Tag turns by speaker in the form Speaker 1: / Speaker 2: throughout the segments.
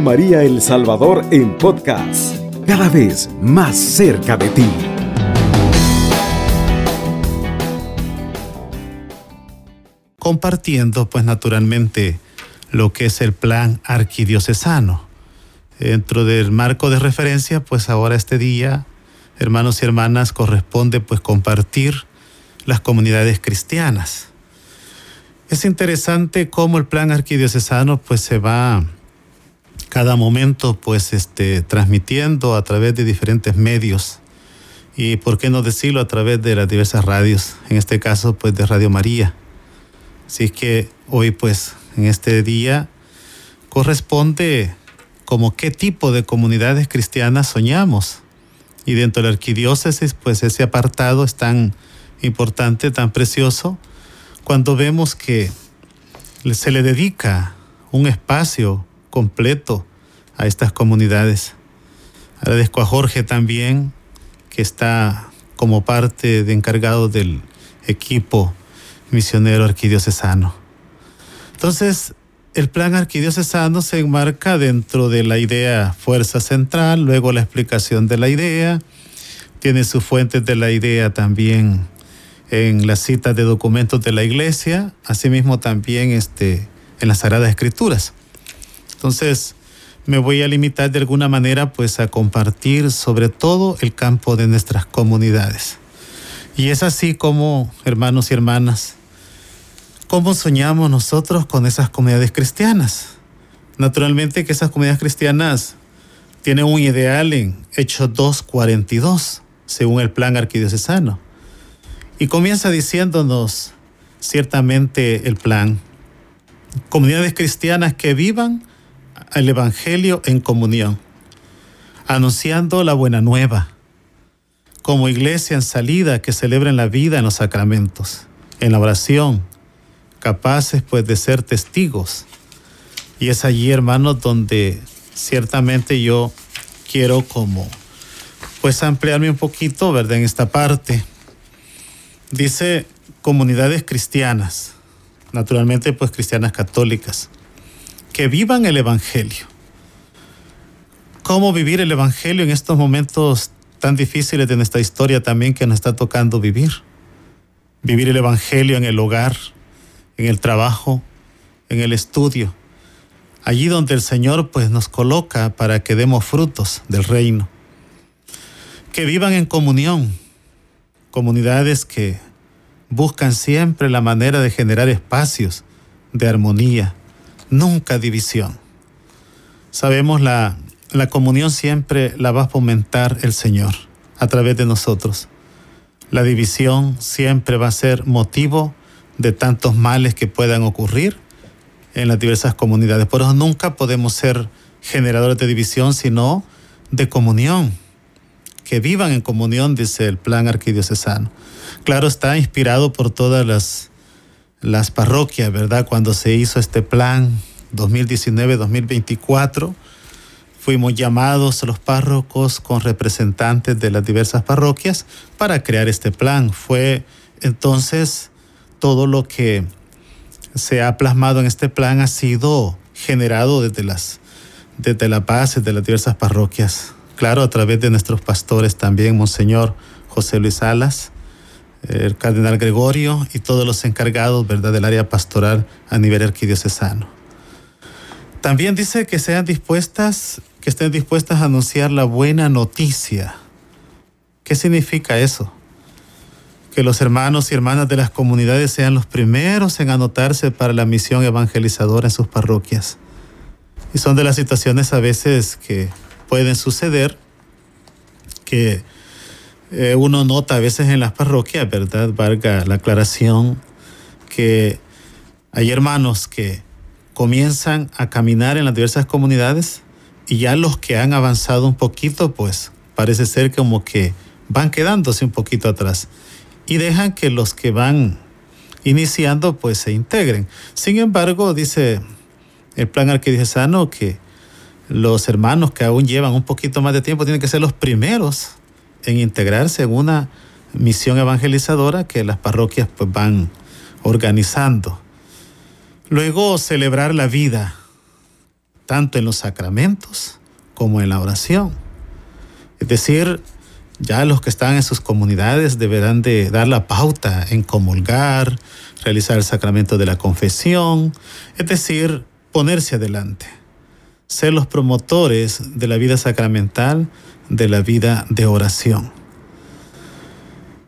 Speaker 1: María El Salvador en podcast, cada vez más cerca de ti.
Speaker 2: Compartiendo, pues naturalmente, lo que es el plan arquidiocesano. Dentro del marco de referencia, pues ahora este día, hermanos y hermanas, corresponde pues compartir las comunidades cristianas. Es interesante cómo el plan arquidiocesano pues se va cada momento pues este transmitiendo a través de diferentes medios y por qué no decirlo a través de las diversas radios, en este caso pues de Radio María. Así que hoy pues en este día corresponde como qué tipo de comunidades cristianas soñamos. Y dentro de la arquidiócesis pues ese apartado es tan importante, tan precioso, cuando vemos que se le dedica un espacio completo a estas comunidades. Agradezco a Jorge también, que está como parte de encargado del equipo misionero arquidiocesano. Entonces, el plan arquidiocesano se enmarca dentro de la idea fuerza central, luego la explicación de la idea, tiene sus fuentes de la idea también en las citas de documentos de la iglesia, asimismo también este, en las Sagradas Escrituras. Entonces, me voy a limitar de alguna manera pues a compartir sobre todo el campo de nuestras comunidades. Y es así como, hermanos y hermanas, cómo soñamos nosotros con esas comunidades cristianas. Naturalmente que esas comunidades cristianas tienen un ideal en Hechos 2.42, según el plan arquidiocesano. Y comienza diciéndonos ciertamente el plan. Comunidades cristianas que vivan el Evangelio en comunión, anunciando la buena nueva, como iglesia en salida que celebren la vida en los sacramentos, en la oración, capaces pues de ser testigos. Y es allí, hermanos, donde ciertamente yo quiero como pues ampliarme un poquito, ¿verdad? En esta parte Dice comunidades cristianas, naturalmente pues cristianas católicas, que vivan el Evangelio. ¿Cómo vivir el Evangelio en estos momentos tan difíciles de nuestra historia también que nos está tocando vivir? Vivir el Evangelio en el hogar, en el trabajo, en el estudio, allí donde el Señor pues nos coloca para que demos frutos del reino. Que vivan en comunión, comunidades que buscan siempre la manera de generar espacios de armonía, nunca división. Sabemos la, la comunión siempre la va a fomentar el Señor a través de nosotros. La división siempre va a ser motivo de tantos males que puedan ocurrir en las diversas comunidades. Por eso nunca podemos ser generadores de división, sino de comunión que vivan en comunión, dice el plan arquidiocesano. Claro, está inspirado por todas las, las parroquias, ¿verdad? Cuando se hizo este plan 2019-2024, fuimos llamados los párrocos con representantes de las diversas parroquias para crear este plan. Fue entonces todo lo que se ha plasmado en este plan ha sido generado desde las desde la base de las diversas parroquias claro, a través de nuestros pastores también, Monseñor José Luis Salas, el Cardenal Gregorio y todos los encargados, ¿verdad?, del área pastoral a nivel arquidiocesano. También dice que sean dispuestas, que estén dispuestas a anunciar la buena noticia. ¿Qué significa eso? Que los hermanos y hermanas de las comunidades sean los primeros en anotarse para la misión evangelizadora en sus parroquias. Y son de las situaciones a veces que pueden suceder que eh, uno nota a veces en las parroquias, ¿verdad? Valga la aclaración, que hay hermanos que comienzan a caminar en las diversas comunidades y ya los que han avanzado un poquito, pues parece ser como que van quedándose un poquito atrás y dejan que los que van iniciando pues se integren. Sin embargo, dice el plan arquidiocesano que los hermanos que aún llevan un poquito más de tiempo tienen que ser los primeros en integrarse en una misión evangelizadora que las parroquias pues van organizando. Luego celebrar la vida. tanto en los sacramentos como en la oración. Es decir, ya los que están en sus comunidades deberán de dar la pauta en comulgar, realizar el sacramento de la confesión, es decir, ponerse adelante, ser los promotores de la vida sacramental, de la vida de oración.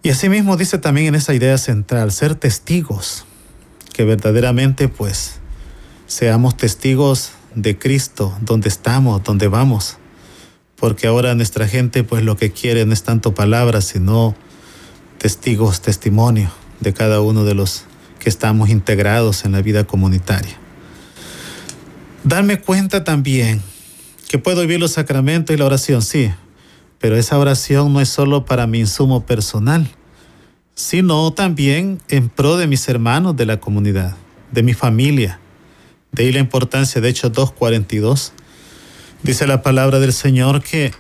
Speaker 2: Y asimismo dice también en esa idea central, ser testigos, que verdaderamente pues seamos testigos de Cristo, donde estamos, donde vamos, porque ahora nuestra gente pues lo que quiere no es tanto palabras, sino testigos, testimonio de cada uno de los que estamos integrados en la vida comunitaria. Darme cuenta también que puedo vivir los sacramentos y la oración, sí, pero esa oración no es solo para mi insumo personal, sino también en pro de mis hermanos de la comunidad, de mi familia. De ahí la importancia de Hechos 2.42 Dice la palabra del Señor que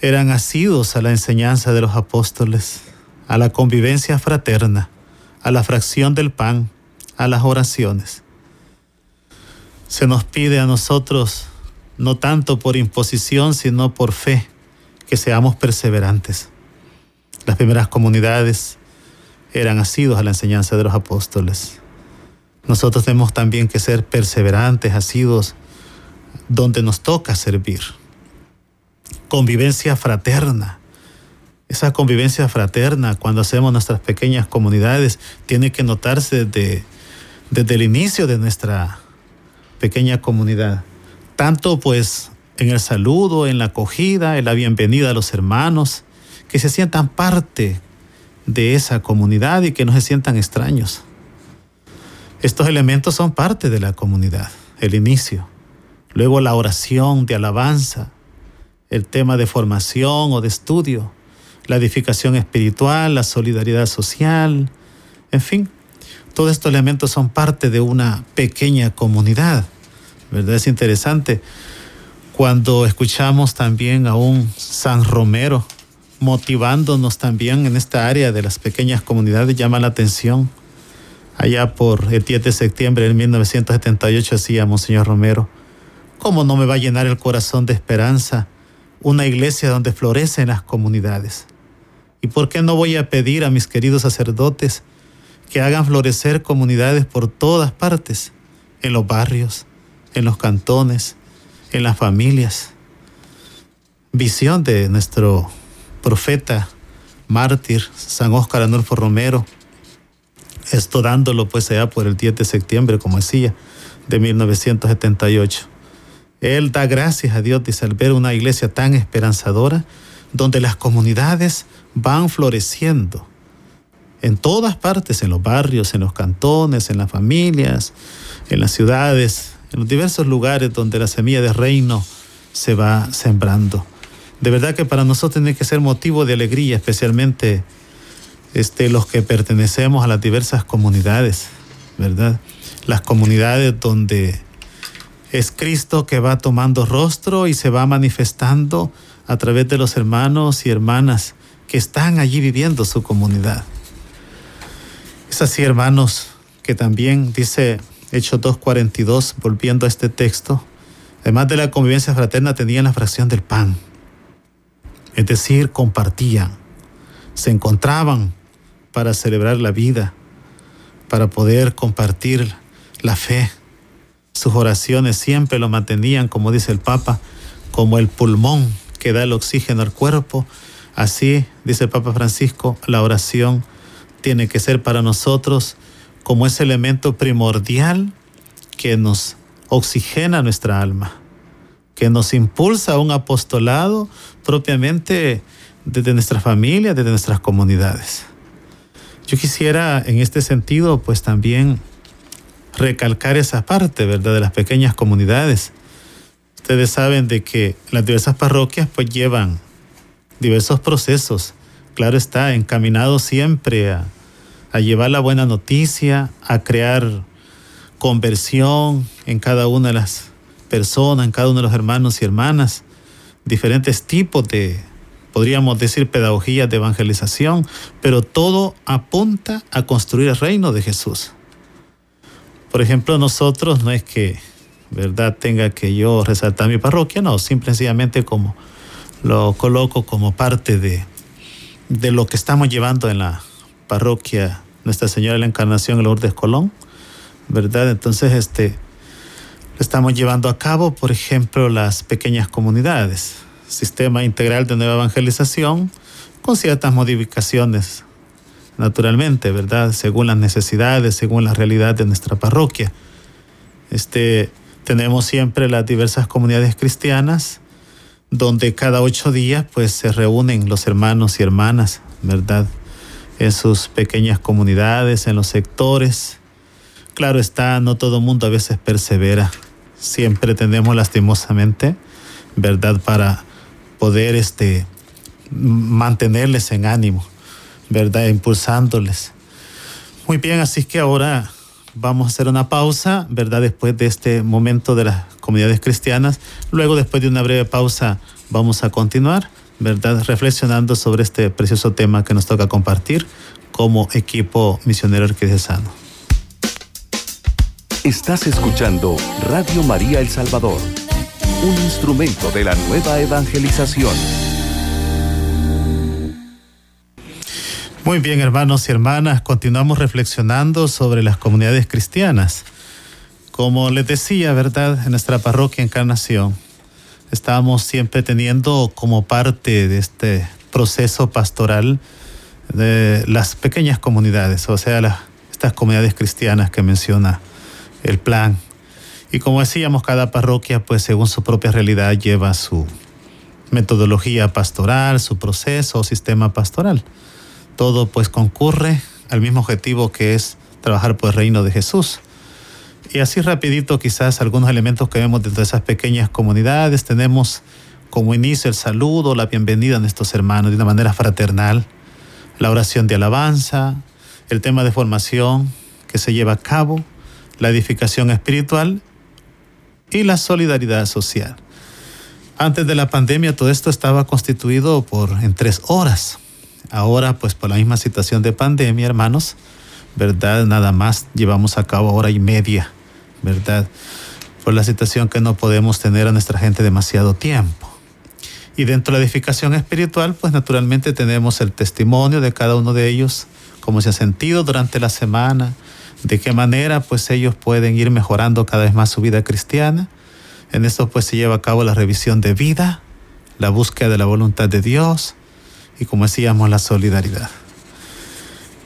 Speaker 2: eran asidos a la enseñanza de los apóstoles, a la convivencia fraterna, a la fracción del pan, a las oraciones. Se nos pide a nosotros, no tanto por imposición, sino por fe, seamos perseverantes. Las primeras comunidades eran asidos a la enseñanza de los apóstoles. Nosotros tenemos también que ser perseverantes, asidos donde nos toca servir. Convivencia fraterna. Esa convivencia fraterna cuando hacemos nuestras pequeñas comunidades tiene que notarse desde, desde el inicio de nuestra pequeña comunidad. Tanto pues en el saludo, en la acogida, en la bienvenida a los hermanos, que se sientan parte de esa comunidad y que no se sientan extraños. Estos elementos son parte de la comunidad, el inicio. Luego la oración de alabanza, el tema de formación o de estudio, la edificación espiritual, la solidaridad social, en fin, todos estos elementos son parte de una pequeña comunidad. ¿Verdad? Es interesante cuando escuchamos también a un San Romero motivándonos también en esta área de las pequeñas comunidades, llama la atención. Allá por el 10 de septiembre de 1978 hacía Monseñor Romero ¿Cómo no me va a llenar el corazón de esperanza una iglesia donde florecen las comunidades? ¿Y por qué no voy a pedir a mis queridos sacerdotes que hagan florecer comunidades por todas partes, en los barrios, en los cantones, en las familias? Visión de nuestro profeta, mártir, San Óscar Anulfo Romero, esto dándolo pues allá por el 10 de septiembre, como decía, de 1978. Él da gracias a Dios, de al ver una iglesia tan esperanzadora, donde las comunidades van floreciendo en todas partes, en los barrios, en los cantones, en las familias, en las ciudades, en los diversos lugares donde la semilla de reino se va sembrando. De verdad que para nosotros tiene que ser motivo de alegría, especialmente este, los que pertenecemos a las diversas comunidades, ¿verdad? Las comunidades donde es Cristo que va tomando rostro y se va manifestando a través de los hermanos y hermanas que están allí viviendo su comunidad. Es así, hermanos, que también dice Hechos 2.42, volviendo a este texto, además de la convivencia fraterna, tenían la fracción del pan. Es decir, compartían, se encontraban para celebrar la vida, para poder compartir la fe sus oraciones siempre lo mantenían, como dice el Papa, como el pulmón que da el oxígeno al cuerpo. Así, dice el Papa Francisco, la oración tiene que ser para nosotros como ese elemento primordial que nos oxigena nuestra alma, que nos impulsa a un apostolado propiamente desde nuestra familia, desde nuestras comunidades. Yo quisiera en este sentido pues también recalcar esa parte, ¿verdad? De las pequeñas comunidades. Ustedes saben de que las diversas parroquias pues llevan diversos procesos, claro está, encaminados siempre a, a llevar la buena noticia, a crear conversión en cada una de las personas, en cada uno de los hermanos y hermanas, diferentes tipos de, podríamos decir, pedagogías de evangelización, pero todo apunta a construir el reino de Jesús. Por ejemplo, nosotros no es que ¿verdad? Tenga que yo resaltar mi parroquia, no, simplemente como lo coloco como parte de, de lo que estamos llevando en la parroquia Nuestra Señora de la Encarnación en Lourdes Colón, ¿verdad? Entonces, este, estamos llevando a cabo, por ejemplo, las pequeñas comunidades, sistema integral de nueva evangelización, con ciertas modificaciones, naturalmente, ¿verdad? Según las necesidades, según la realidad de nuestra parroquia. Este, tenemos siempre las diversas comunidades cristianas, donde cada ocho días pues se reúnen los hermanos y hermanas, ¿verdad? En sus pequeñas comunidades, en los sectores. Claro está, no todo mundo a veces persevera. Siempre tenemos lastimosamente, ¿verdad? Para poder este, mantenerles en ánimo, ¿verdad? Impulsándoles. Muy bien, así que ahora vamos a hacer una pausa, ¿verdad? Después de este momento de las comunidades cristianas. Luego, después de una breve pausa, vamos a continuar, ¿verdad? Reflexionando sobre este precioso tema que nos toca compartir como equipo misionero arquidiocesano.
Speaker 1: Estás escuchando Radio María El Salvador, un instrumento de la nueva evangelización.
Speaker 2: Muy bien, hermanos y hermanas, continuamos reflexionando sobre las comunidades cristianas. Como les decía, ¿verdad? En nuestra parroquia Encarnación, estamos siempre teniendo como parte de este proceso pastoral de las pequeñas comunidades, o sea, estas comunidades cristianas que menciona el plan. Y como decíamos, cada parroquia, pues según su propia realidad, lleva su metodología pastoral, su proceso o sistema pastoral todo pues concurre al mismo objetivo que es trabajar por el reino de Jesús. Y así rapidito quizás algunos elementos que vemos dentro de esas pequeñas comunidades. Tenemos como inicio el saludo, la bienvenida a nuestros hermanos de una manera fraternal, la oración de alabanza, el tema de formación que se lleva a cabo, la edificación espiritual y la solidaridad social. Antes de la pandemia todo esto estaba constituido por en tres horas. Ahora, pues por la misma situación de pandemia, hermanos, ¿verdad? Nada más llevamos a cabo hora y media, ¿verdad? Por la situación que no podemos tener a nuestra gente demasiado tiempo. Y dentro de la edificación espiritual, pues naturalmente tenemos el testimonio de cada uno de ellos, cómo se ha sentido durante la semana, de qué manera pues ellos pueden ir mejorando cada vez más su vida cristiana. En esto pues se lleva a cabo la revisión de vida, la búsqueda de la voluntad de Dios, y como decíamos, la solidaridad.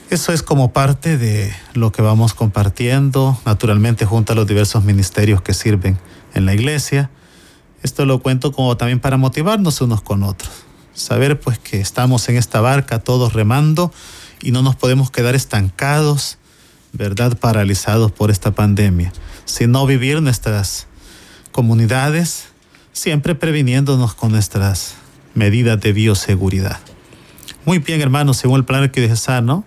Speaker 2: Eso es como parte de lo que vamos compartiendo, naturalmente junto a los diversos ministerios que sirven en la iglesia. Esto lo cuento como también para motivarnos unos con otros. Saber pues que estamos en esta barca todos remando y no nos podemos quedar estancados, ¿verdad? Paralizados por esta pandemia, sino vivir nuestras comunidades siempre previniéndonos con nuestras medidas de bioseguridad. Muy bien, hermanos, según el plan ¿no?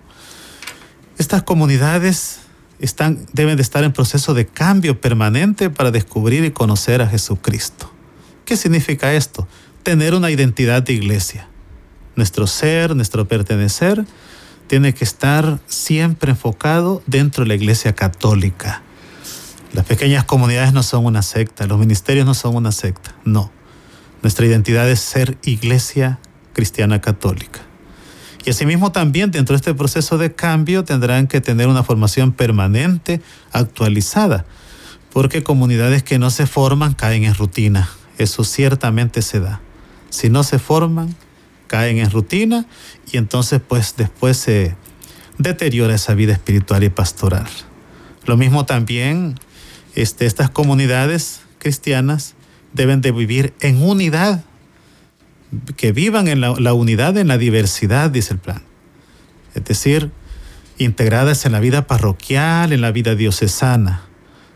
Speaker 2: Estas comunidades están, deben de estar en proceso de cambio permanente para descubrir y conocer a Jesucristo. ¿Qué significa esto? Tener una identidad de iglesia. Nuestro ser, nuestro pertenecer, tiene que estar siempre enfocado dentro de la iglesia católica. Las pequeñas comunidades no son una secta, los ministerios no son una secta, no. Nuestra identidad es ser iglesia cristiana católica. Y asimismo también dentro de este proceso de cambio tendrán que tener una formación permanente, actualizada, porque comunidades que no se forman caen en rutina. Eso ciertamente se da. Si no se forman, caen en rutina y entonces pues después se deteriora esa vida espiritual y pastoral. Lo mismo también, este, estas comunidades cristianas deben de vivir en unidad que vivan en la, unidad, en la diversidad, dice el plan. Es decir, integradas en la vida parroquial, en la vida diocesana,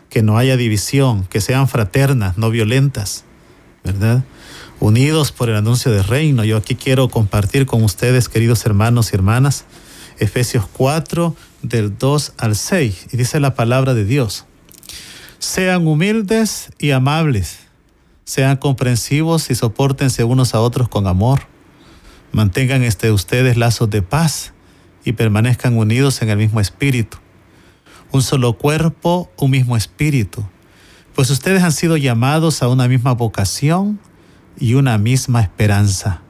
Speaker 2: que no haya división, que sean fraternas, no violentas, ¿verdad? Unidos por el anuncio del reino. Yo aquí quiero compartir con ustedes, queridos hermanos y hermanas, Efesios 4, del 2 al 6, y dice la palabra de Dios. Sean humildes y amables sean comprensivos y soportense unos a otros con amor. Mantengan este, ustedes lazos de paz y permanezcan unidos en el mismo espíritu. Un solo cuerpo, un mismo espíritu. pues ustedes han sido llamados a una misma vocación y una misma esperanza.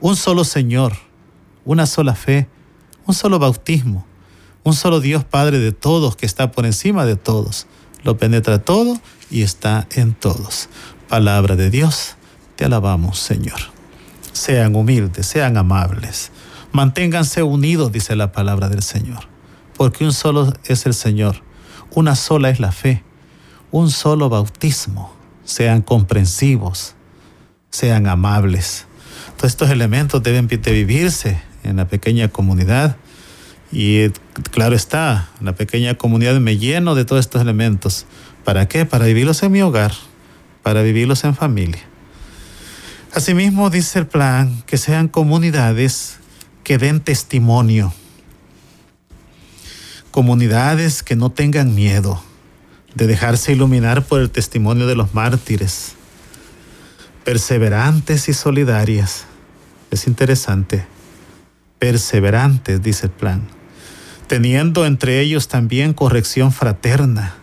Speaker 2: Un solo Señor, una sola fe, un solo bautismo, un solo Dios Padre de todos que está por encima de todos, lo penetra todo y está en todos. Palabra de Dios, te alabamos Señor. Sean humildes, sean amables, manténganse unidos, dice la palabra del Señor, porque un solo es el Señor, una sola es la fe, un solo bautismo. Sean comprensivos, sean amables. Todos estos elementos deben de vivirse en la pequeña comunidad. Y claro está, en la pequeña comunidad me lleno de todos estos elementos. ¿Para qué? Para vivirlos en mi hogar, para vivirlos en familia. Asimismo, dice el plan, que sean comunidades que den testimonio. Comunidades que no tengan miedo de dejarse iluminar por el testimonio de los mártires. Perseverantes y solidarias. Es interesante perseverantes, dice el plan, teniendo entre ellos también corrección fraterna,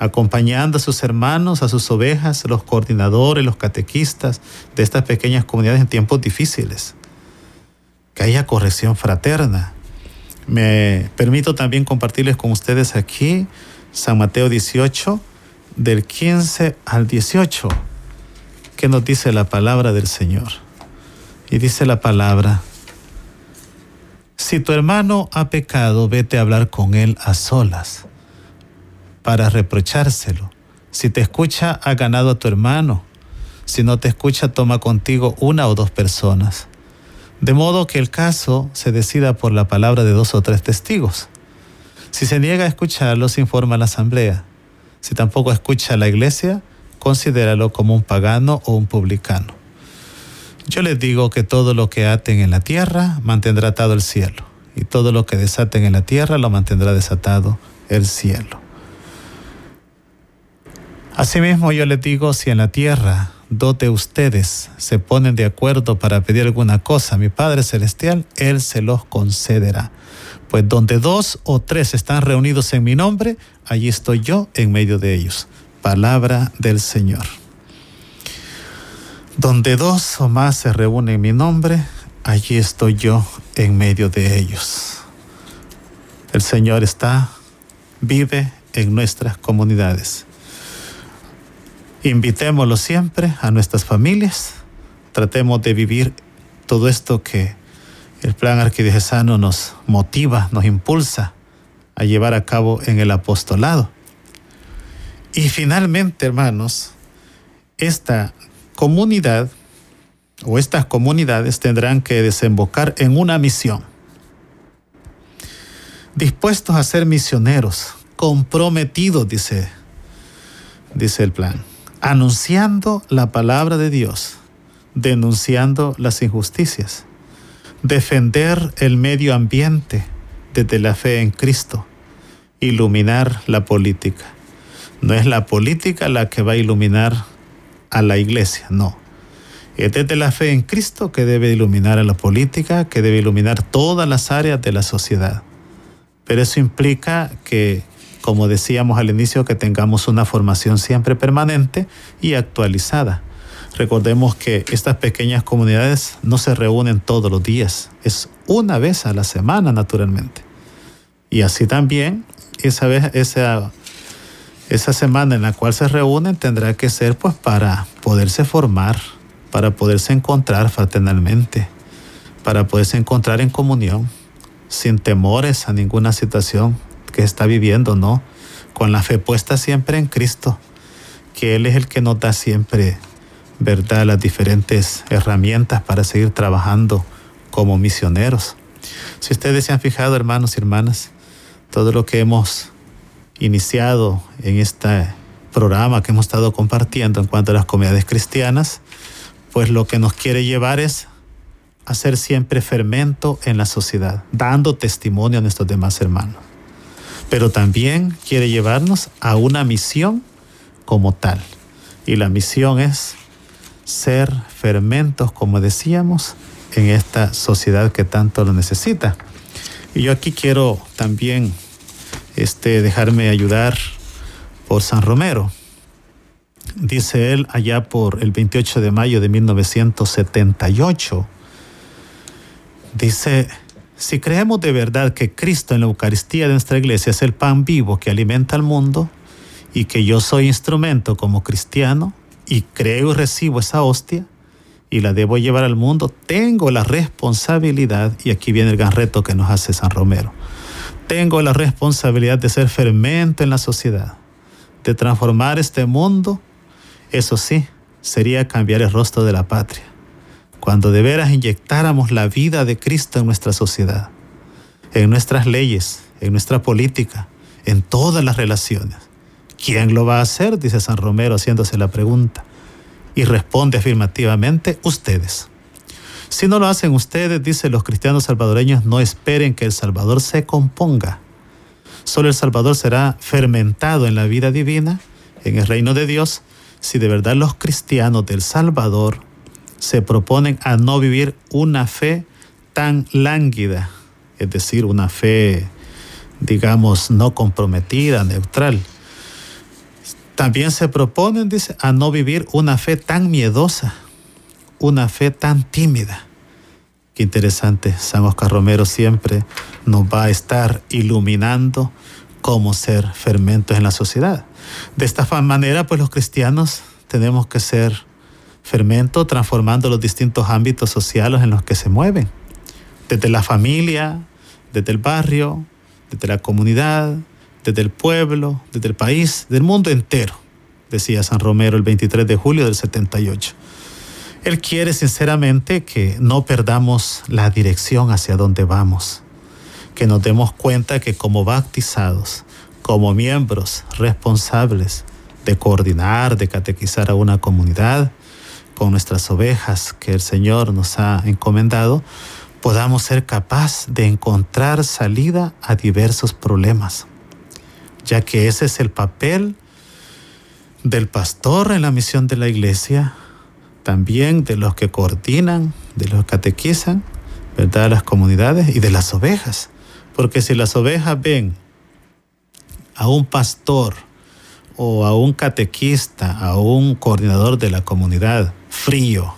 Speaker 2: acompañando a sus hermanos, a sus ovejas, los coordinadores, los catequistas de estas pequeñas comunidades en tiempos difíciles. Que haya corrección fraterna. Me permito también compartirles con ustedes aquí San Mateo 18, del 15 al 18, que nos dice la palabra del Señor. Y dice la palabra, si tu hermano ha pecado, vete a hablar con él a solas para reprochárselo. Si te escucha, ha ganado a tu hermano. Si no te escucha, toma contigo una o dos personas. De modo que el caso se decida por la palabra de dos o tres testigos. Si se niega a escucharlo, informa a la asamblea. Si tampoco escucha a la iglesia, considéralo como un pagano o un publicano. Yo les digo que todo lo que aten en la tierra mantendrá atado el cielo, y todo lo que desaten en la tierra lo mantendrá desatado el cielo. Asimismo yo les digo, si en la tierra dos de ustedes se ponen de acuerdo para pedir alguna cosa a mi Padre Celestial, Él se los concederá. Pues donde dos o tres están reunidos en mi nombre, allí estoy yo en medio de ellos. Palabra del Señor. Donde dos o más se reúnen en mi nombre, allí estoy yo en medio de ellos. El Señor está, vive en nuestras comunidades. Invitémoslo siempre a nuestras familias. Tratemos de vivir todo esto que el plan arquidiocesano nos motiva, nos impulsa a llevar a cabo en el apostolado. Y finalmente, hermanos, esta comunidad o estas comunidades tendrán que desembocar en una misión. Dispuestos a ser misioneros, comprometidos, dice, dice el plan, anunciando la palabra de Dios, denunciando las injusticias, defender el medio ambiente desde la fe en Cristo, iluminar la política. No es la política la que va a iluminar a la iglesia, no. Es desde la fe en Cristo que debe iluminar a la política, que debe iluminar todas las áreas de la sociedad. Pero eso implica que, como decíamos al inicio, que tengamos una formación siempre permanente y actualizada. Recordemos que estas pequeñas comunidades no se reúnen todos los días, es una vez a la semana naturalmente. Y así también esa vez, esa esa semana en la cual se reúnen tendrá que ser pues para poderse formar, para poderse encontrar fraternalmente, para poderse encontrar en comunión, sin temores a ninguna situación que está viviendo, ¿no? Con la fe puesta siempre en Cristo, que Él es el que nos da siempre, ¿verdad?, las diferentes herramientas para seguir trabajando como misioneros. Si ustedes se han fijado, hermanos y hermanas, todo lo que hemos iniciado en este programa que hemos estado compartiendo en cuanto a las comunidades cristianas, pues lo que nos quiere llevar es a ser siempre fermento en la sociedad, dando testimonio a nuestros demás hermanos. Pero también quiere llevarnos a una misión como tal. Y la misión es ser fermentos, como decíamos, en esta sociedad que tanto lo necesita. Y yo aquí quiero también este, dejarme ayudar por San Romero. dice él allá por el 28 de mayo de 1978, dice, si creemos de verdad que Cristo en la Eucaristía de nuestra iglesia es el pan vivo que alimenta al mundo y que yo soy instrumento como cristiano y creo y recibo esa hostia y la debo llevar al mundo, tengo la responsabilidad, y aquí viene el gran reto que nos hace San Romero, tengo la responsabilidad de ser fermento en la sociedad, de transformar este mundo, eso sí, sería cambiar el rostro de la patria cuando de veras inyectáramos la vida de Cristo en nuestra sociedad, en nuestras leyes, en nuestra política, en todas las relaciones. ¿Quién lo va a hacer? Dice San Romero haciéndose la pregunta. Y responde afirmativamente, ustedes. Si no lo hacen ustedes, dice los cristianos salvadoreños, no esperen que el Salvador se componga. Solo el Salvador será fermentado en la vida divina, en el reino de Dios, si de verdad los cristianos del Salvador se proponen a no vivir una fe tan lánguida, es decir, una fe, digamos, no comprometida, neutral. También se proponen, dice, a no vivir una fe tan miedosa, una fe tan tímida. Qué interesante, San Oscar Romero siempre nos va a estar iluminando cómo ser fermentos en la sociedad. De esta manera, pues los cristianos tenemos que ser fermento transformando los distintos ámbitos sociales en los que se mueven, desde la familia, desde el barrio, desde la comunidad, desde el pueblo, desde el país, del mundo entero, decía San Romero el 23 de julio del 78. Él quiere sinceramente que no perdamos la dirección hacia donde vamos, que nos demos cuenta que como bautizados, como miembros responsables de coordinar, de catequizar a una comunidad, con nuestras ovejas que el Señor nos ha encomendado, podamos ser capaz de encontrar salida a diversos problemas, ya que ese es el papel del pastor en la misión de la iglesia, también de los que coordinan, de los que catequizan, ¿verdad? Las comunidades y de las ovejas. Porque si las ovejas ven a un pastor o a un catequista, a un coordinador de la comunidad, frío,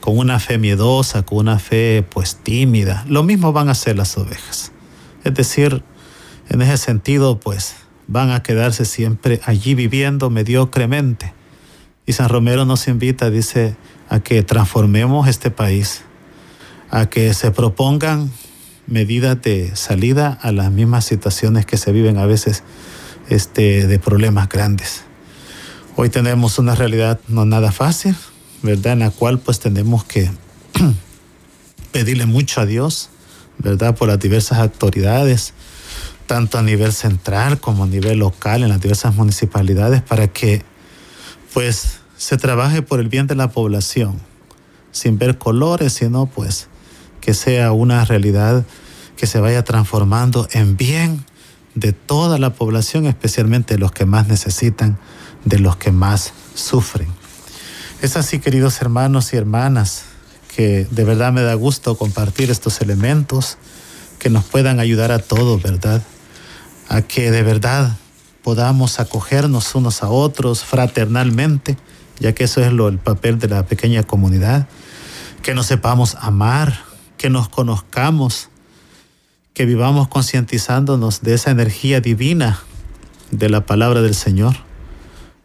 Speaker 2: con una fe miedosa, con una fe pues tímida. Lo mismo van a hacer las ovejas. Es decir, en ese sentido pues van a quedarse siempre allí viviendo mediocremente. Y San Romero nos invita, dice, a que transformemos este país, a que se propongan medidas de salida a las mismas situaciones que se viven a veces este, de problemas grandes. Hoy tenemos una realidad no nada fácil, ¿verdad? En la cual pues tenemos que pedirle mucho a Dios, ¿verdad? Por las diversas autoridades, tanto a nivel central como a nivel local, en las diversas municipalidades, para que pues se trabaje por el bien de la población, sin ver colores, sino pues que sea una realidad que se vaya transformando en bien de toda la población, especialmente de los que más necesitan, de los que más sufren. Es así, queridos hermanos y hermanas, que de verdad me da gusto compartir estos elementos que nos puedan ayudar a todos, ¿verdad? A que de verdad podamos acogernos unos a otros fraternalmente, ya que eso es lo, el papel de la pequeña comunidad, que nos sepamos amar, que nos conozcamos, que vivamos concientizándonos de esa energía divina de la palabra del Señor,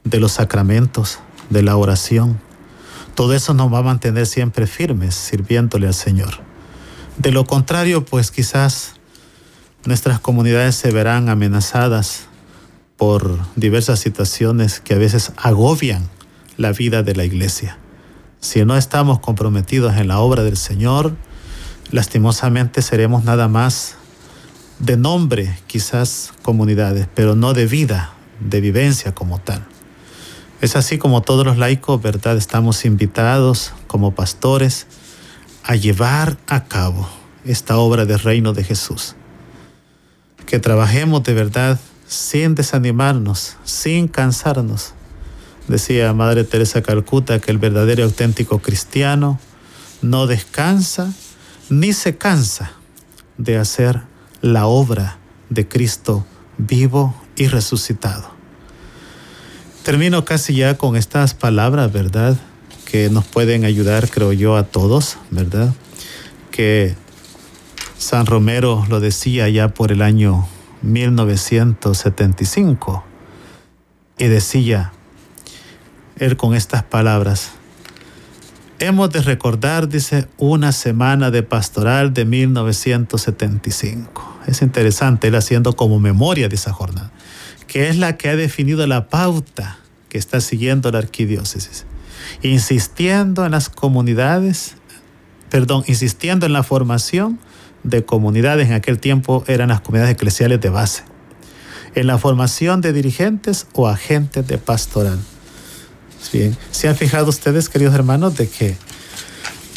Speaker 2: de los sacramentos, de la oración, todo eso nos va a mantener siempre firmes sirviéndole al Señor. De lo contrario, pues quizás nuestras comunidades se verán amenazadas por diversas situaciones que a veces agobian la vida de la iglesia. Si no estamos comprometidos en la obra del Señor, lastimosamente seremos nada más de nombre, quizás comunidades, pero no de vida, de vivencia como tal. Es así como todos los laicos, ¿verdad? Estamos invitados como pastores a llevar a cabo esta obra del reino de Jesús. Que trabajemos de verdad sin desanimarnos, sin cansarnos. Decía Madre Teresa Calcuta que el verdadero y auténtico cristiano no descansa ni se cansa de hacer la obra de Cristo vivo y resucitado. Termino casi ya con estas palabras, ¿verdad? Que nos pueden ayudar, creo yo, a todos, ¿verdad? Que San Romero lo decía ya por el año 1975 y decía él con estas palabras, hemos de recordar, dice, una semana de pastoral de 1975. Es interesante él haciendo como memoria de esa jornada que es la que ha definido la pauta que está siguiendo la arquidiócesis, insistiendo en las comunidades, perdón, insistiendo en la formación de comunidades, en aquel tiempo eran las comunidades eclesiales de base, en la formación de dirigentes o agentes de pastoral. Bien, ¿se han fijado ustedes, queridos hermanos, de que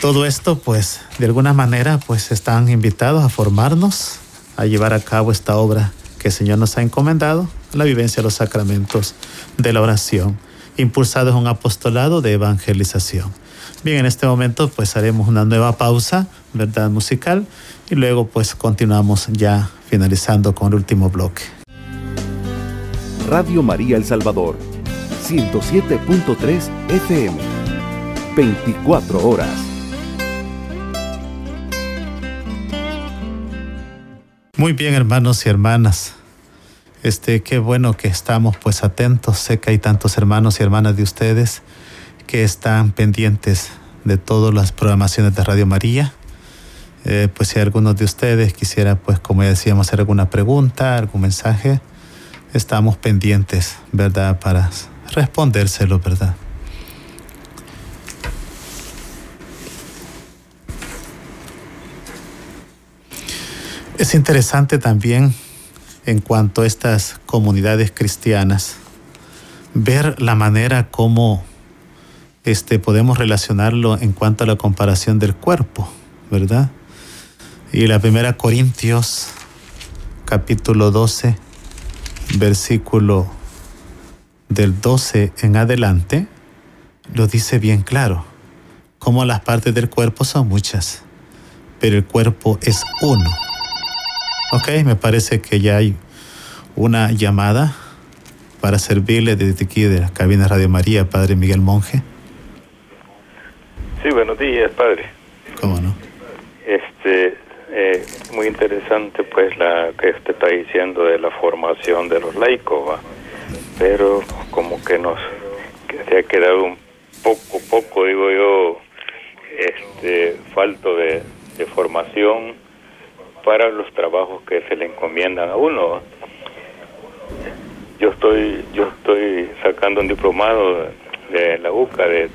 Speaker 2: todo esto, pues, de alguna manera, pues, están invitados a formarnos, a llevar a cabo esta obra que el Señor nos ha encomendado, la vivencia de los sacramentos de la oración, impulsados un apostolado de evangelización. Bien, en este momento pues haremos una nueva pausa, ¿verdad? Musical, y luego pues continuamos ya finalizando con el último bloque.
Speaker 1: Radio María El Salvador, 107.3 FM, 24 horas.
Speaker 2: Muy bien, hermanos y hermanas. Este, qué bueno que estamos pues atentos. Sé que hay tantos hermanos y hermanas de ustedes que están pendientes de todas las programaciones de Radio María. Eh, pues si algunos de ustedes quisiera, pues como ya decíamos, hacer alguna pregunta, algún mensaje, estamos pendientes, ¿verdad? Para respondérselo, ¿verdad? Es interesante también en cuanto a estas comunidades cristianas, ver la manera como este, podemos relacionarlo en cuanto a la comparación del cuerpo, ¿verdad? Y la primera Corintios, capítulo 12, versículo del 12 en adelante, lo dice bien claro, como las partes del cuerpo son muchas, pero el cuerpo es uno. Ok, me parece que ya hay una llamada para servirle desde aquí de la cabina Radio María, Padre Miguel Monje.
Speaker 3: Sí, buenos días, Padre.
Speaker 2: ¿Cómo no?
Speaker 3: Este, eh, muy interesante pues la que usted está diciendo de la formación de los laicos, pero como que nos que se ha quedado un poco, poco, digo yo, este, falto de, de formación para los trabajos que se le encomiendan a uno. Yo estoy yo estoy sacando un diplomado de la UCA de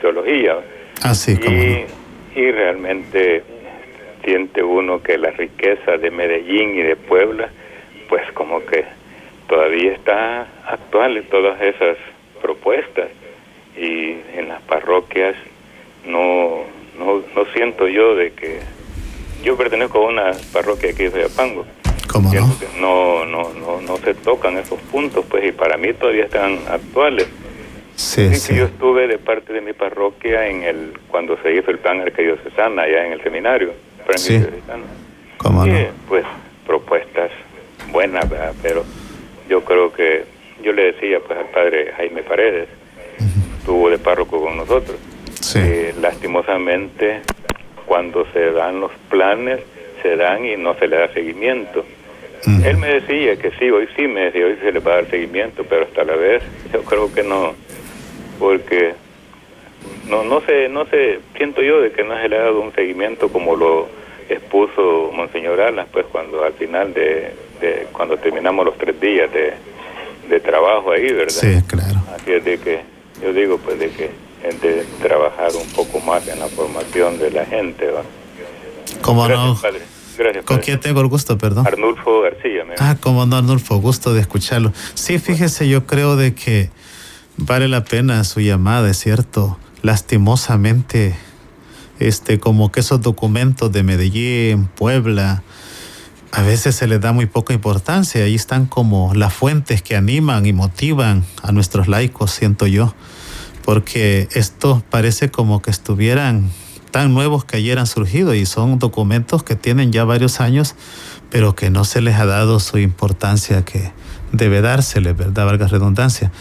Speaker 3: teología.
Speaker 2: Así
Speaker 3: ah, y, y realmente siente uno que la riqueza de Medellín y de Puebla, pues como que todavía está actual en todas esas propuestas y en las parroquias no, no, no siento yo de que yo pertenezco a una parroquia aquí de Apango.
Speaker 2: ¿Cómo no?
Speaker 3: no? No, no, no se tocan esos puntos, pues, y para mí todavía están actuales.
Speaker 2: Sí, sí.
Speaker 3: yo estuve de parte de mi parroquia en el cuando se hizo el plan arquidiocesana allá en el seminario.
Speaker 2: Sí. ¿Cómo no?
Speaker 3: pues propuestas buenas, pero yo creo que yo le decía pues al padre Jaime Paredes, estuvo de párroco con nosotros.
Speaker 2: Sí.
Speaker 3: lastimosamente cuando se dan los planes, se dan y no se le da seguimiento. Él me decía que sí, hoy sí me decía, hoy se le va a dar seguimiento, pero hasta la vez yo creo que no, porque no no sé, no sé, siento yo de que no se le ha dado un seguimiento como lo expuso Monseñor Alas, pues cuando al final de, cuando terminamos los tres días de, de trabajo ahí, ¿verdad?
Speaker 2: Sí, claro.
Speaker 3: Así es de que yo digo pues de que de trabajar un poco más en la formación de la gente. ¿va?
Speaker 2: ¿Cómo
Speaker 3: Gracias,
Speaker 2: no?
Speaker 3: Padre. Gracias,
Speaker 2: ¿Con
Speaker 3: padre.
Speaker 2: quién tengo el gusto, perdón?
Speaker 3: Arnulfo García.
Speaker 2: Ah, como no, Arnulfo, gusto de escucharlo. Sí, fíjese, yo creo de que vale la pena su llamada, es cierto. Lastimosamente, este, como que esos documentos de Medellín, Puebla, a veces se les da muy poca importancia. Ahí están como las fuentes que animan y motivan a nuestros laicos, siento yo. Porque esto parece como que estuvieran tan nuevos que ayer han surgido y son documentos que tienen ya varios años, pero que no se les ha dado su importancia que debe dársele, ¿verdad? Valga redundancia.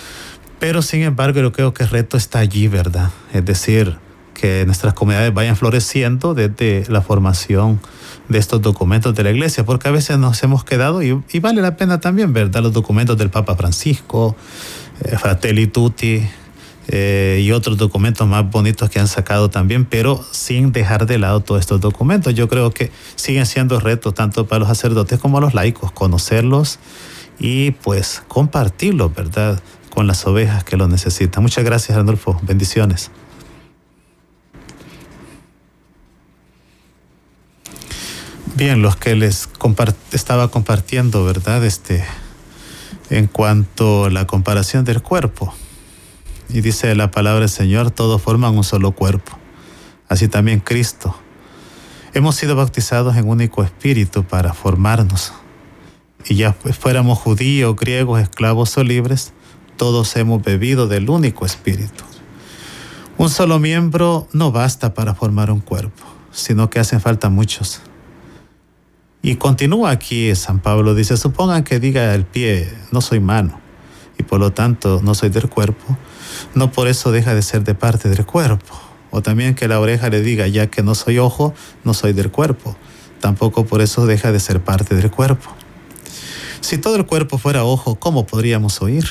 Speaker 2: Pero sin embargo, yo creo que el reto está allí, ¿verdad? Es decir, que nuestras comunidades vayan floreciendo desde la formación de estos documentos de la iglesia, porque a veces nos hemos quedado, y, vale la pena también, ¿verdad? Los documentos del Papa Francisco, eh, Fratelli Tutti, eh, y otros documentos más bonitos que han sacado también, pero sin dejar de lado todos estos documentos. Yo creo que siguen siendo retos tanto para los sacerdotes como los laicos, conocerlos y pues compartirlos, ¿verdad? Con las ovejas que lo necesitan. Muchas gracias, Randolfo. Bendiciones. Bien, los que les estaba compartiendo, ¿verdad? Este, en cuanto a la comparación del cuerpo. Y dice la palabra del Señor, todos forman un solo cuerpo. Así también Cristo. Hemos sido bautizados en único espíritu para formarnos. Y ya fuéramos judíos, griegos, esclavos o libres, todos hemos bebido del único espíritu. Un solo miembro no basta para formar un cuerpo, sino que hacen falta muchos. Y continúa aquí San Pablo, dice, supongan que diga el pie, no soy mano, y por lo tanto no soy del cuerpo, no por eso deja de ser de parte del cuerpo. O también que la oreja le diga, ya que no soy ojo, no soy del cuerpo. Tampoco por eso deja de ser parte del cuerpo. Si todo el cuerpo fuera ojo, ¿cómo podríamos oír?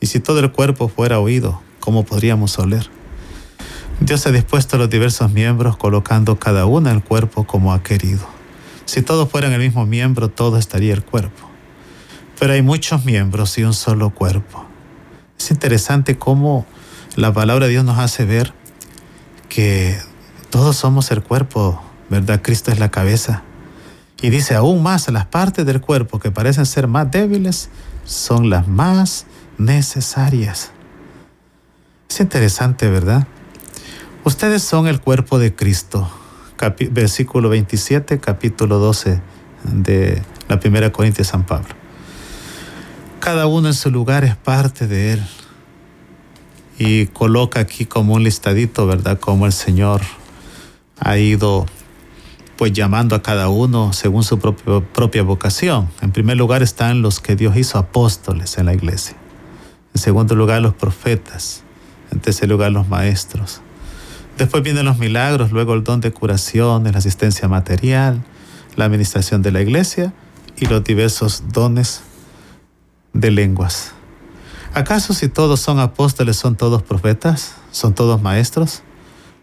Speaker 2: Y si todo el cuerpo fuera oído, ¿cómo podríamos oler? Dios ha dispuesto los diversos miembros colocando cada uno el cuerpo como ha querido. Si todos fueran el mismo miembro, todo estaría el cuerpo. Pero hay muchos miembros y un solo cuerpo. Es interesante cómo la palabra de Dios nos hace ver que todos somos el cuerpo, ¿verdad? Cristo es la cabeza. Y dice aún más, las partes del cuerpo que parecen ser más débiles son las más necesarias. Es interesante, ¿verdad? Ustedes son el cuerpo de Cristo. versículo 27, capítulo 12 de la primera Corintia de San Pablo. Cada uno en su lugar es parte de Él. Y coloca aquí como un listadito, ¿verdad? Como el Señor ha ido pues llamando a cada uno según su propia vocación. En primer lugar están los que Dios hizo apóstoles en la iglesia. En segundo lugar los profetas. En tercer lugar los maestros. Después vienen los milagros, luego el don de curación, la asistencia material, la administración de la iglesia y los diversos dones de lenguas. ¿Acaso si todos son apóstoles, son todos profetas? ¿Son todos maestros?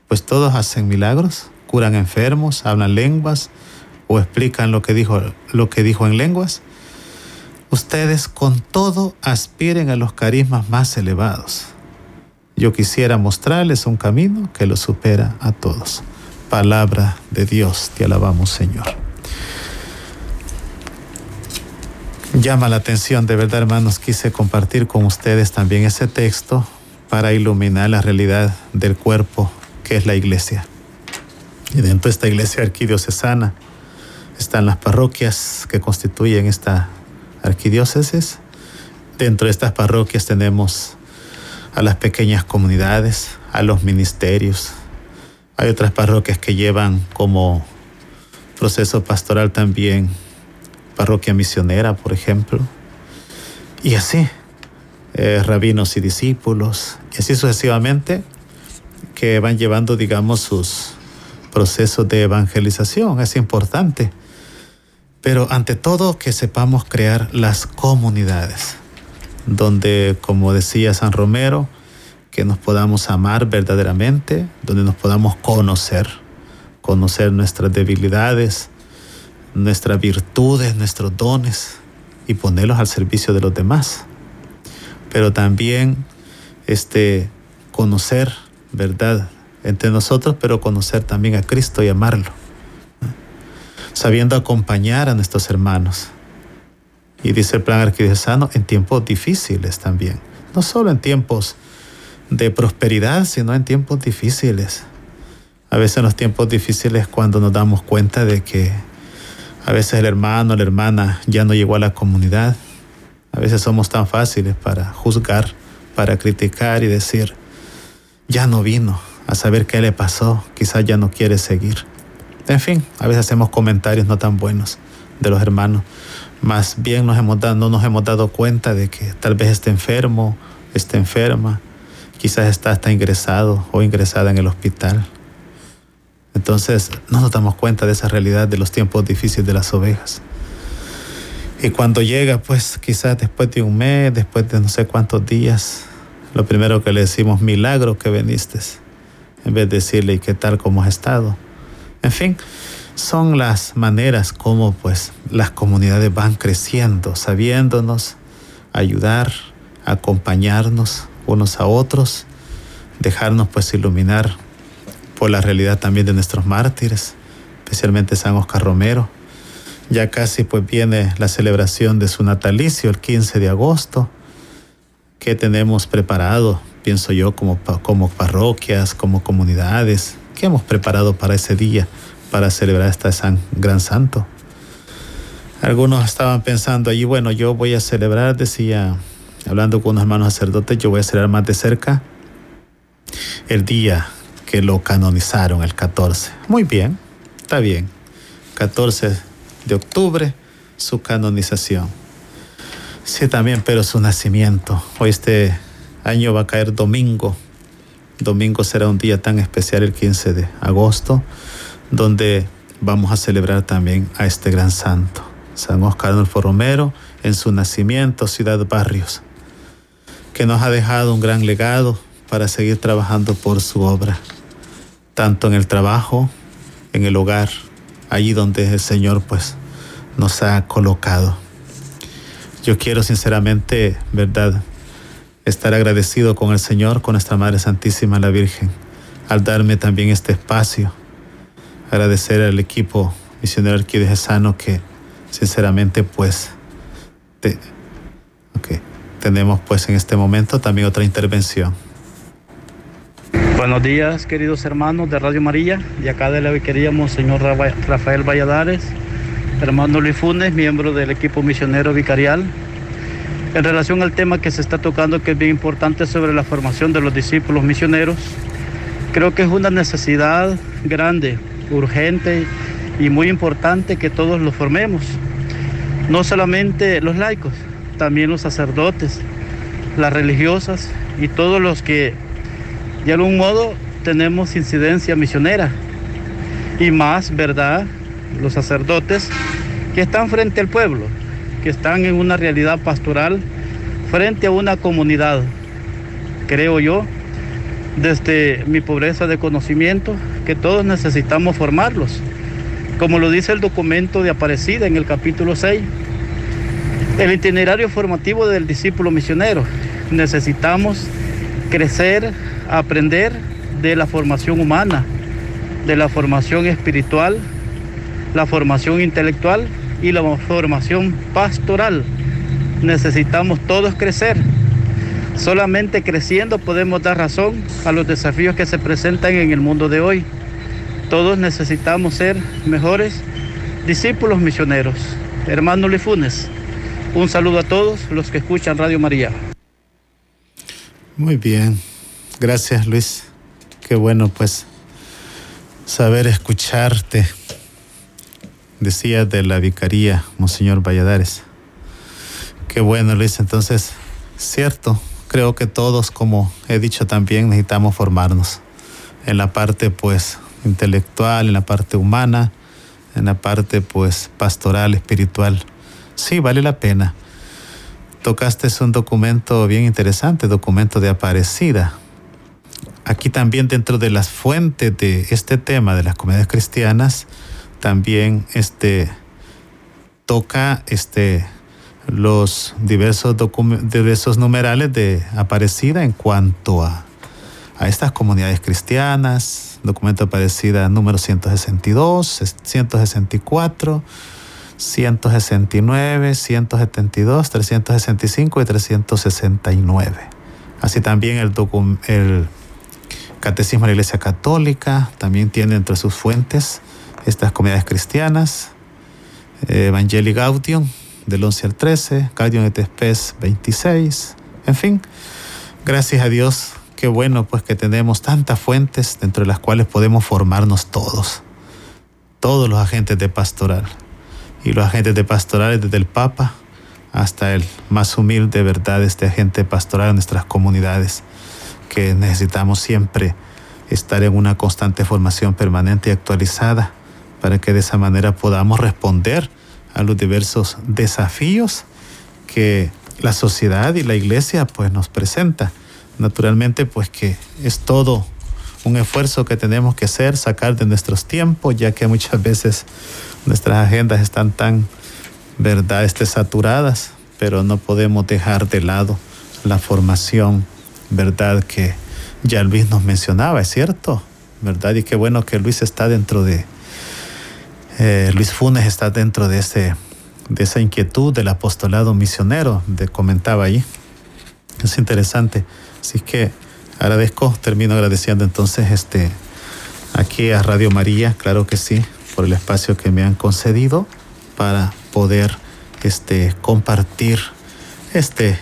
Speaker 2: Pues todos hacen milagros, curan enfermos, hablan lenguas o explican lo que dijo, lo que dijo en lenguas. Ustedes con todo aspiren a los carismas más elevados. Yo quisiera mostrarles un camino que los supera a todos. Palabra de Dios, te alabamos Señor. Llama la atención, de verdad hermanos, quise compartir con ustedes también ese texto para iluminar la realidad del cuerpo que es la iglesia. Y dentro de esta iglesia arquidiocesana están las parroquias que constituyen esta arquidiócesis. Dentro de estas parroquias tenemos a las pequeñas comunidades, a los ministerios. Hay otras parroquias que llevan como proceso pastoral también parroquia misionera, por ejemplo. Y así, eh, rabinos y discípulos, y así sucesivamente, que van llevando, digamos, sus procesos de evangelización. Es importante. Pero ante todo que sepamos crear las comunidades, donde, como decía San Romero, que nos podamos amar verdaderamente, donde nos podamos conocer, conocer nuestras debilidades, nuestras virtudes, nuestros dones y ponerlos al servicio de los demás. Pero también este, conocer, ¿verdad? Entre nosotros, pero conocer también a Cristo y amarlo. Sabiendo acompañar a nuestros hermanos. Y dice el plan arquidiocesano, en tiempos difíciles también. No solo en tiempos de prosperidad, sino en tiempos difíciles. A veces en los tiempos difíciles cuando nos damos cuenta de que a veces el hermano, la hermana ya no llegó a la comunidad. A veces somos tan fáciles para juzgar, para criticar y decir, ya no vino, a saber qué le pasó, quizás ya no quiere seguir. En fin, a veces hacemos comentarios no tan buenos de los hermanos. Más bien nos hemos dado, no nos hemos dado cuenta de que tal vez esté enfermo está enferma, quizás está hasta ingresado o ingresada en el hospital. Entonces no nos damos cuenta de esa realidad de los tiempos difíciles de las ovejas. Y cuando llega, pues quizás después de un mes, después de no sé cuántos días, lo primero que le decimos, milagro que viniste, en vez de decirle, ¿y qué tal, cómo has estado? En fin, son las maneras como pues las comunidades van creciendo, sabiéndonos ayudar, acompañarnos unos a otros, dejarnos pues iluminar por la realidad también de nuestros mártires, especialmente San Oscar Romero. Ya casi pues viene la celebración de su natalicio el 15 de agosto, que tenemos preparado, pienso yo, como, como parroquias, como comunidades, que hemos preparado para ese día, para celebrar este gran santo. Algunos estaban pensando allí, bueno, yo voy a celebrar, decía, hablando con unos hermanos sacerdotes, yo voy a celebrar más de cerca el día que lo canonizaron, el 14. Muy bien, está bien. 14 de octubre, su canonización. Sí, también, pero su nacimiento. Hoy este año va a caer domingo. Domingo será un día tan especial, el 15 de agosto, donde vamos a celebrar también a este gran santo, San Oscar Adolfo Romero, en su nacimiento, Ciudad Barrios, que nos ha dejado un gran legado para seguir trabajando por su obra, tanto en el trabajo, en el hogar, allí donde el Señor pues nos ha colocado. Yo quiero sinceramente, ¿verdad?, estar agradecido con el Señor, con nuestra Madre Santísima, la Virgen, al darme también este espacio. Agradecer al equipo misionero arquidiocesano que sinceramente pues tenemos pues en este momento también otra intervención.
Speaker 4: Buenos días queridos hermanos de Radio María, y acá de la vicaría Monseñor Rafael Valladares hermano Luis Funes, miembro del equipo misionero vicarial. En relación al tema que se está tocando, que es bien importante sobre la formación de los discípulos misioneros, creo que es una necesidad grande, urgente y muy importante que todos los formemos. No solamente los laicos, también los sacerdotes, las religiosas y todos los que de algún modo tenemos incidencia misionera. Y más, ¿verdad? los sacerdotes que están frente al pueblo, que están en una realidad pastoral frente a una comunidad. Creo yo, desde mi pobreza de conocimiento, que todos necesitamos formarlos. Como lo dice el documento de Aparecida en el capítulo 6, el itinerario formativo del discípulo misionero. Necesitamos crecer, aprender de la formación humana, de la formación espiritual, la formación intelectual y la formación pastoral. Necesitamos todos crecer. Solamente creciendo podemos dar razón a los desafíos que se presentan en el mundo de hoy. Todos necesitamos ser mejores discípulos misioneros. Hermano Lifunes, un saludo a todos los que escuchan Radio María.
Speaker 2: Muy bien, gracias Luis. Qué bueno pues saber escucharte decía de la vicaría, Monseñor Valladares. Qué bueno, Luis. Entonces, cierto, creo que todos, como he dicho también, necesitamos formarnos en la parte, pues, intelectual, en la parte humana, en la parte, pues, pastoral, espiritual. Sí, vale la pena. Tocaste un documento bien interesante, documento de Aparecida. Aquí también dentro de las fuentes de este tema de las comunidades cristianas, también este, toca este, los diversos, diversos numerales de Aparecida en cuanto a, a estas comunidades cristianas, documento Aparecida número 162, 164, 169, 172, 365 y 369. Así también el, Catecismo de la Iglesia Católica también tiene entre sus fuentes estas comunidades cristianas, eh, Evangelii Gaudium del 11 al 13, Gaudium et Spes 26, en fin, gracias a Dios, qué bueno pues que tenemos tantas fuentes dentro de las cuales podemos formarnos todos, todos los agentes de pastoral y los agentes de pastoral desde el Papa hasta el más humilde, ¿verdad?, este agente pastoral en nuestras comunidades, que necesitamos siempre estar en una constante formación permanente y actualizada para que de esa manera podamos responder a los diversos desafíos que la sociedad y la iglesia pues nos presenta. Naturalmente pues que es todo un esfuerzo que tenemos que hacer, sacar de nuestros tiempos, ya que muchas veces nuestras agendas están tan, verdad, este, saturadas, pero no podemos dejar de lado la formación, verdad, que ya Luis nos mencionaba, es cierto, verdad, y qué bueno que Luis está dentro de, eh, Luis Funes está dentro de, ese, de esa inquietud del apostolado misionero, de comentaba ahí. Es interesante. Así que agradezco, termino agradeciendo entonces este, aquí a Radio María, claro que sí, por el espacio que me han concedido para poder este, compartir este,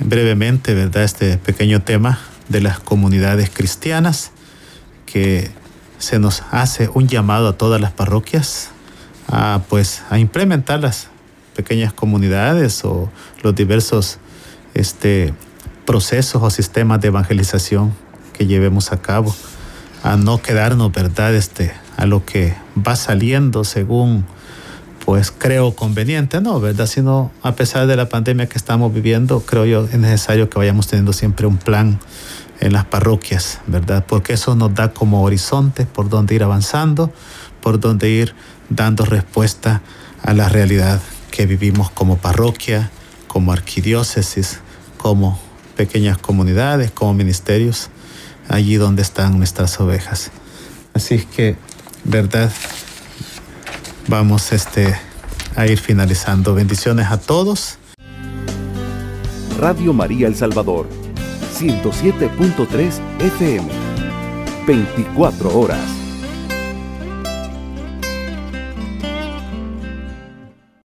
Speaker 2: brevemente, ¿verdad? Este pequeño tema de las comunidades cristianas que se nos hace un llamado a todas las parroquias a pues a implementar las pequeñas comunidades o los diversos este, procesos o sistemas de evangelización que llevemos a cabo, a no quedarnos, ¿verdad?, este, a lo que va saliendo según, pues creo conveniente, ¿no? ¿Verdad? Sino a pesar de la pandemia que estamos viviendo, creo yo es necesario que vayamos teniendo siempre un plan en las parroquias, ¿verdad? Porque eso nos da como horizonte por donde ir avanzando, por donde ir dando respuesta a la realidad que vivimos como parroquia, como arquidiócesis, como pequeñas comunidades, como ministerios, allí donde están nuestras ovejas. Así es que, ¿verdad? Vamos este, a ir finalizando. Bendiciones a todos.
Speaker 1: Radio María El Salvador, 107.3 FM, 24 horas.